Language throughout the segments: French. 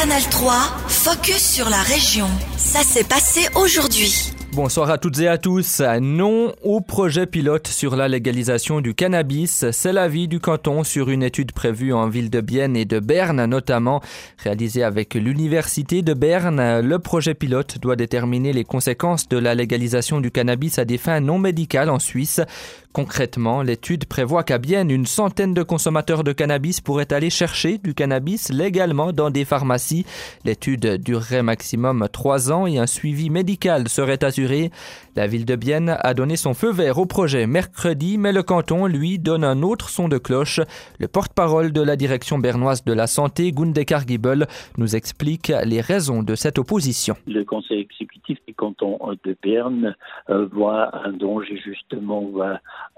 Canal 3, focus sur la région. Ça s'est passé aujourd'hui. Bonsoir à toutes et à tous. Non au projet pilote sur la légalisation du cannabis. C'est l'avis du canton sur une étude prévue en ville de Bienne et de Berne, notamment réalisée avec l'université de Berne. Le projet pilote doit déterminer les conséquences de la légalisation du cannabis à des fins non médicales en Suisse. Concrètement, l'étude prévoit qu'à Bienne, une centaine de consommateurs de cannabis pourraient aller chercher du cannabis légalement dans des pharmacies. L'étude durerait maximum trois ans et un suivi médical serait assuré. La ville de Bienne a donné son feu vert au projet mercredi, mais le canton, lui, donne un autre son de cloche. Le porte-parole de la direction bernoise de la santé, Gunde Cargibel, nous explique les raisons de cette opposition. Le conseil exécutif du canton de Berne euh, voit un danger justement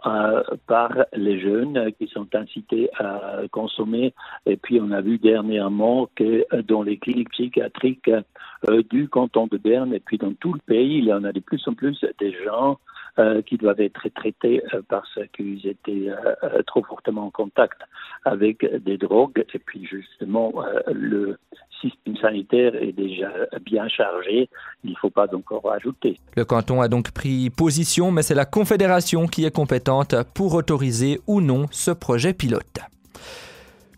euh, par les jeunes qui sont incités à consommer. Et puis on a vu dernièrement que dans les cliniques psychiatriques euh, du canton de Berne et puis dans tout le pays, il y en a de plus en plus des gens euh, qui doivent être traités parce qu'ils étaient trop fortement en contact avec des drogues. Et puis justement, le système sanitaire est déjà bien chargé. Il ne faut pas donc en rajouter. Le canton a donc pris position, mais c'est la Confédération qui est compétente pour autoriser ou non ce projet pilote.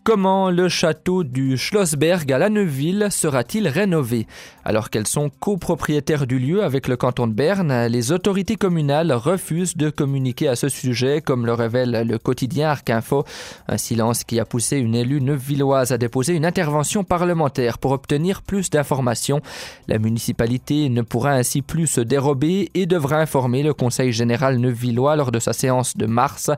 Comment le château du Schlossberg à la Neuville sera-t-il rénové? Alors qu'elles sont copropriétaires du lieu avec le canton de Berne, les autorités communales refusent de communiquer à ce sujet, comme le révèle le quotidien Arc-Info. Un silence qui a poussé une élue neuvilloise à déposer une intervention parlementaire pour obtenir plus d'informations. La municipalité ne pourra ainsi plus se dérober et devra informer le conseil général neuvillois lors de sa séance de mars.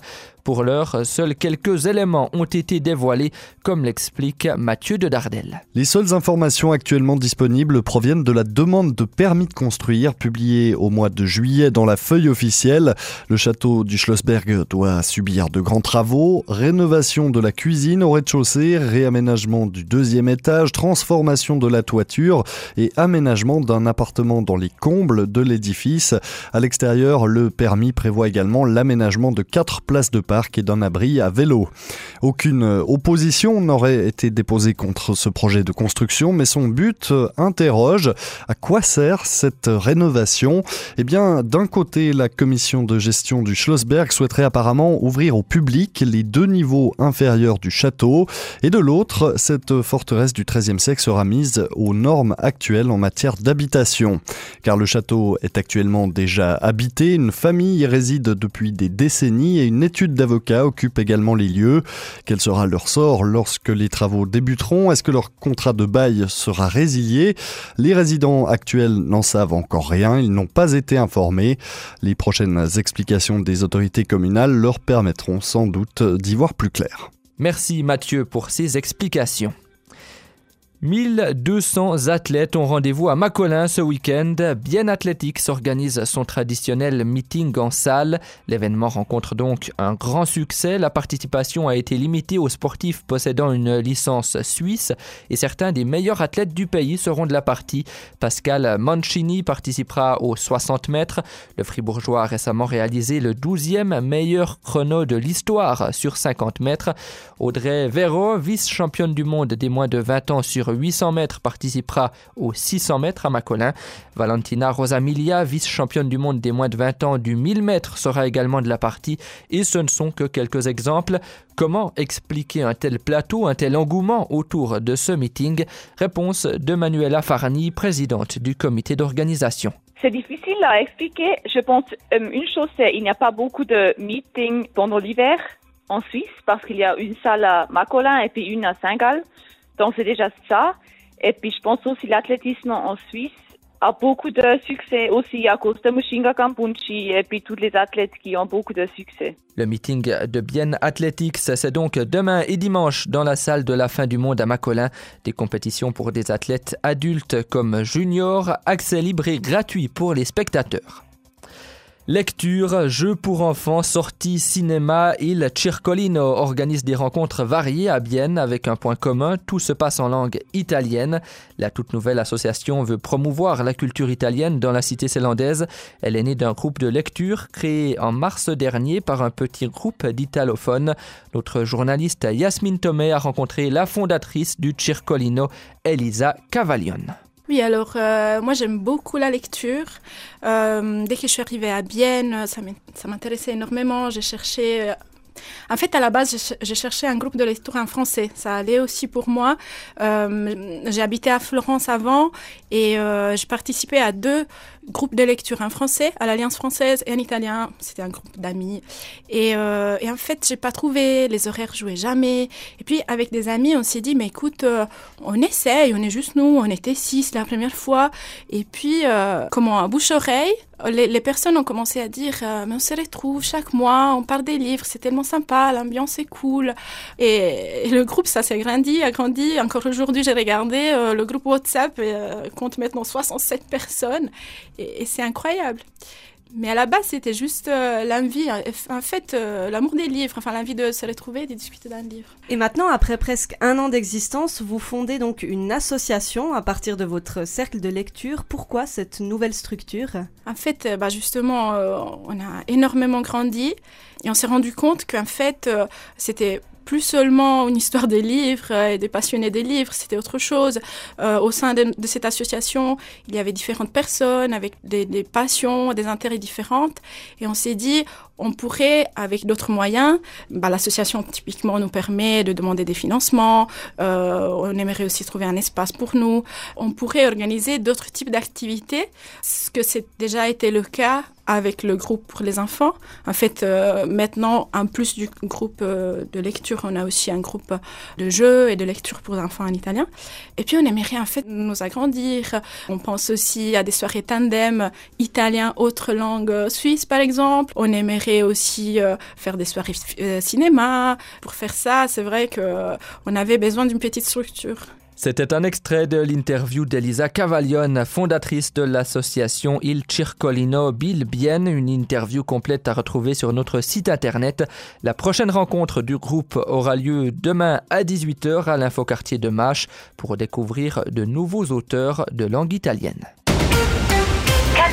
Pour l'heure, seuls quelques éléments ont été dévoilés, comme l'explique Mathieu de Dardel. Les seules informations actuellement disponibles proviennent de la demande de permis de construire publiée au mois de juillet dans la feuille officielle. Le château du Schlossberg doit subir de grands travaux, rénovation de la cuisine au rez-de-chaussée, réaménagement du deuxième étage, transformation de la toiture et aménagement d'un appartement dans les combles de l'édifice. À l'extérieur, le permis prévoit également l'aménagement de quatre places de parc et d'un abri à vélo. Aucune opposition n'aurait été déposée contre ce projet de construction, mais son but interroge à quoi sert cette rénovation? Eh bien, d'un côté, la commission de gestion du Schlossberg souhaiterait apparemment ouvrir au public les deux niveaux inférieurs du château, et de l'autre, cette forteresse du XIIIe siècle sera mise aux normes actuelles en matière d'habitation. Car le château est actuellement déjà habité, une famille y réside depuis des décennies et une étude avocats occupent également les lieux. Quel sera leur sort lorsque les travaux débuteront? Est-ce que leur contrat de bail sera résilié? Les résidents actuels n'en savent encore rien, ils n'ont pas été informés. Les prochaines explications des autorités communales leur permettront sans doute d'y voir plus clair. Merci Mathieu pour ces explications. 1200 athlètes ont rendez-vous à Macolin ce week-end. Bien Athlétique s'organise son traditionnel meeting en salle. L'événement rencontre donc un grand succès. La participation a été limitée aux sportifs possédant une licence suisse et certains des meilleurs athlètes du pays seront de la partie. Pascal Mancini participera aux 60 mètres. Le Fribourgeois a récemment réalisé le 12e meilleur chrono de l'histoire sur 50 mètres. Audrey Véro, vice-championne du monde des moins de 20 ans sur 800 mètres participera aux 600 mètres à Macolin. Valentina Rosamilia, vice-championne du monde des moins de 20 ans du 1000 mètres, sera également de la partie. Et ce ne sont que quelques exemples. Comment expliquer un tel plateau, un tel engouement autour de ce meeting? Réponse de Manuela Farani, présidente du comité d'organisation. C'est difficile à expliquer. Je pense euh, une chose, c'est qu'il n'y a pas beaucoup de meetings pendant l'hiver en Suisse parce qu'il y a une salle à Macolin et puis une à Saint-Gall. Donc c'est déjà ça. Et puis je pense aussi l'athlétisme en Suisse a beaucoup de succès aussi à cause de Mushinga Kampunchi et puis tous les athlètes qui ont beaucoup de succès. Le meeting de Bien Athletics, c'est donc demain et dimanche dans la salle de la fin du monde à Macolin. Des compétitions pour des athlètes adultes comme juniors, accès libre et gratuit pour les spectateurs. Lecture, jeux pour enfants, sorties, cinéma, Il Circolino organise des rencontres variées à Bienne avec un point commun, tout se passe en langue italienne. La toute nouvelle association veut promouvoir la culture italienne dans la cité zélandaise. Elle est née d'un groupe de lecture créé en mars dernier par un petit groupe d'italophones. Notre journaliste Yasmine Tomé a rencontré la fondatrice du Circolino, Elisa Cavaglione. Oui, alors euh, moi j'aime beaucoup la lecture. Euh, dès que je suis arrivée à Bienne, ça m'intéressait énormément. J'ai cherché euh, en fait, à la base, j'ai cherché un groupe de lecture en français. Ça allait aussi pour moi. Euh, j'ai habité à Florence avant et euh, j'ai participé à deux groupes de lecture, en français à l'Alliance française et en italien. C'était un groupe d'amis. Et, euh, et, en fait, j'ai pas trouvé, les horaires jouaient jamais. Et puis, avec des amis, on s'est dit, mais écoute, euh, on essaye, on est juste nous, on était six la première fois. Et puis, euh, comment, à bouche-oreille, les, personnes ont commencé à dire, euh, mais on se retrouve chaque mois, on parle des livres, c'est tellement sympa, l'ambiance est cool. Et, le groupe, ça s'est grandi, a grandi. Encore aujourd'hui, j'ai regardé, euh, le groupe WhatsApp compte maintenant 67 personnes et c'est incroyable. Mais à la base, c'était juste euh, l'envie, en fait, euh, l'amour des livres, enfin l'envie de se retrouver, de discuter d'un livre. Et maintenant, après presque un an d'existence, vous fondez donc une association à partir de votre cercle de lecture. Pourquoi cette nouvelle structure? En fait, bah justement, euh, on a énormément grandi et on s'est rendu compte qu'en fait, euh, c'était plus seulement une histoire des livres et des passionnés des livres, c'était autre chose. Euh, au sein de, cette association, il y avait différentes personnes avec des, des passions, des intérêts différentes. Et on s'est dit, on pourrait, avec d'autres moyens, bah, l'association typiquement nous permet de demander des financements, euh, on aimerait aussi trouver un espace pour nous, on pourrait organiser d'autres types d'activités, ce que c'est déjà été le cas avec le groupe pour les enfants. En fait, euh, maintenant, en plus du groupe euh, de lecture, on a aussi un groupe de jeux et de lecture pour les enfants en italien. Et puis, on aimerait en fait nous agrandir. On pense aussi à des soirées tandem italien, autre langue suisse, par exemple. On aimerait aussi euh, faire des soirées euh, cinéma. Pour faire ça, c'est vrai que euh, avait besoin d'une petite structure. C'était un extrait de l'interview d'Elisa Cavaglione, fondatrice de l'association Il Circolino Bilbien, une interview complète à retrouver sur notre site internet. La prochaine rencontre du groupe aura lieu demain à 18h à l'infoquartier de Mâche pour découvrir de nouveaux auteurs de langue italienne.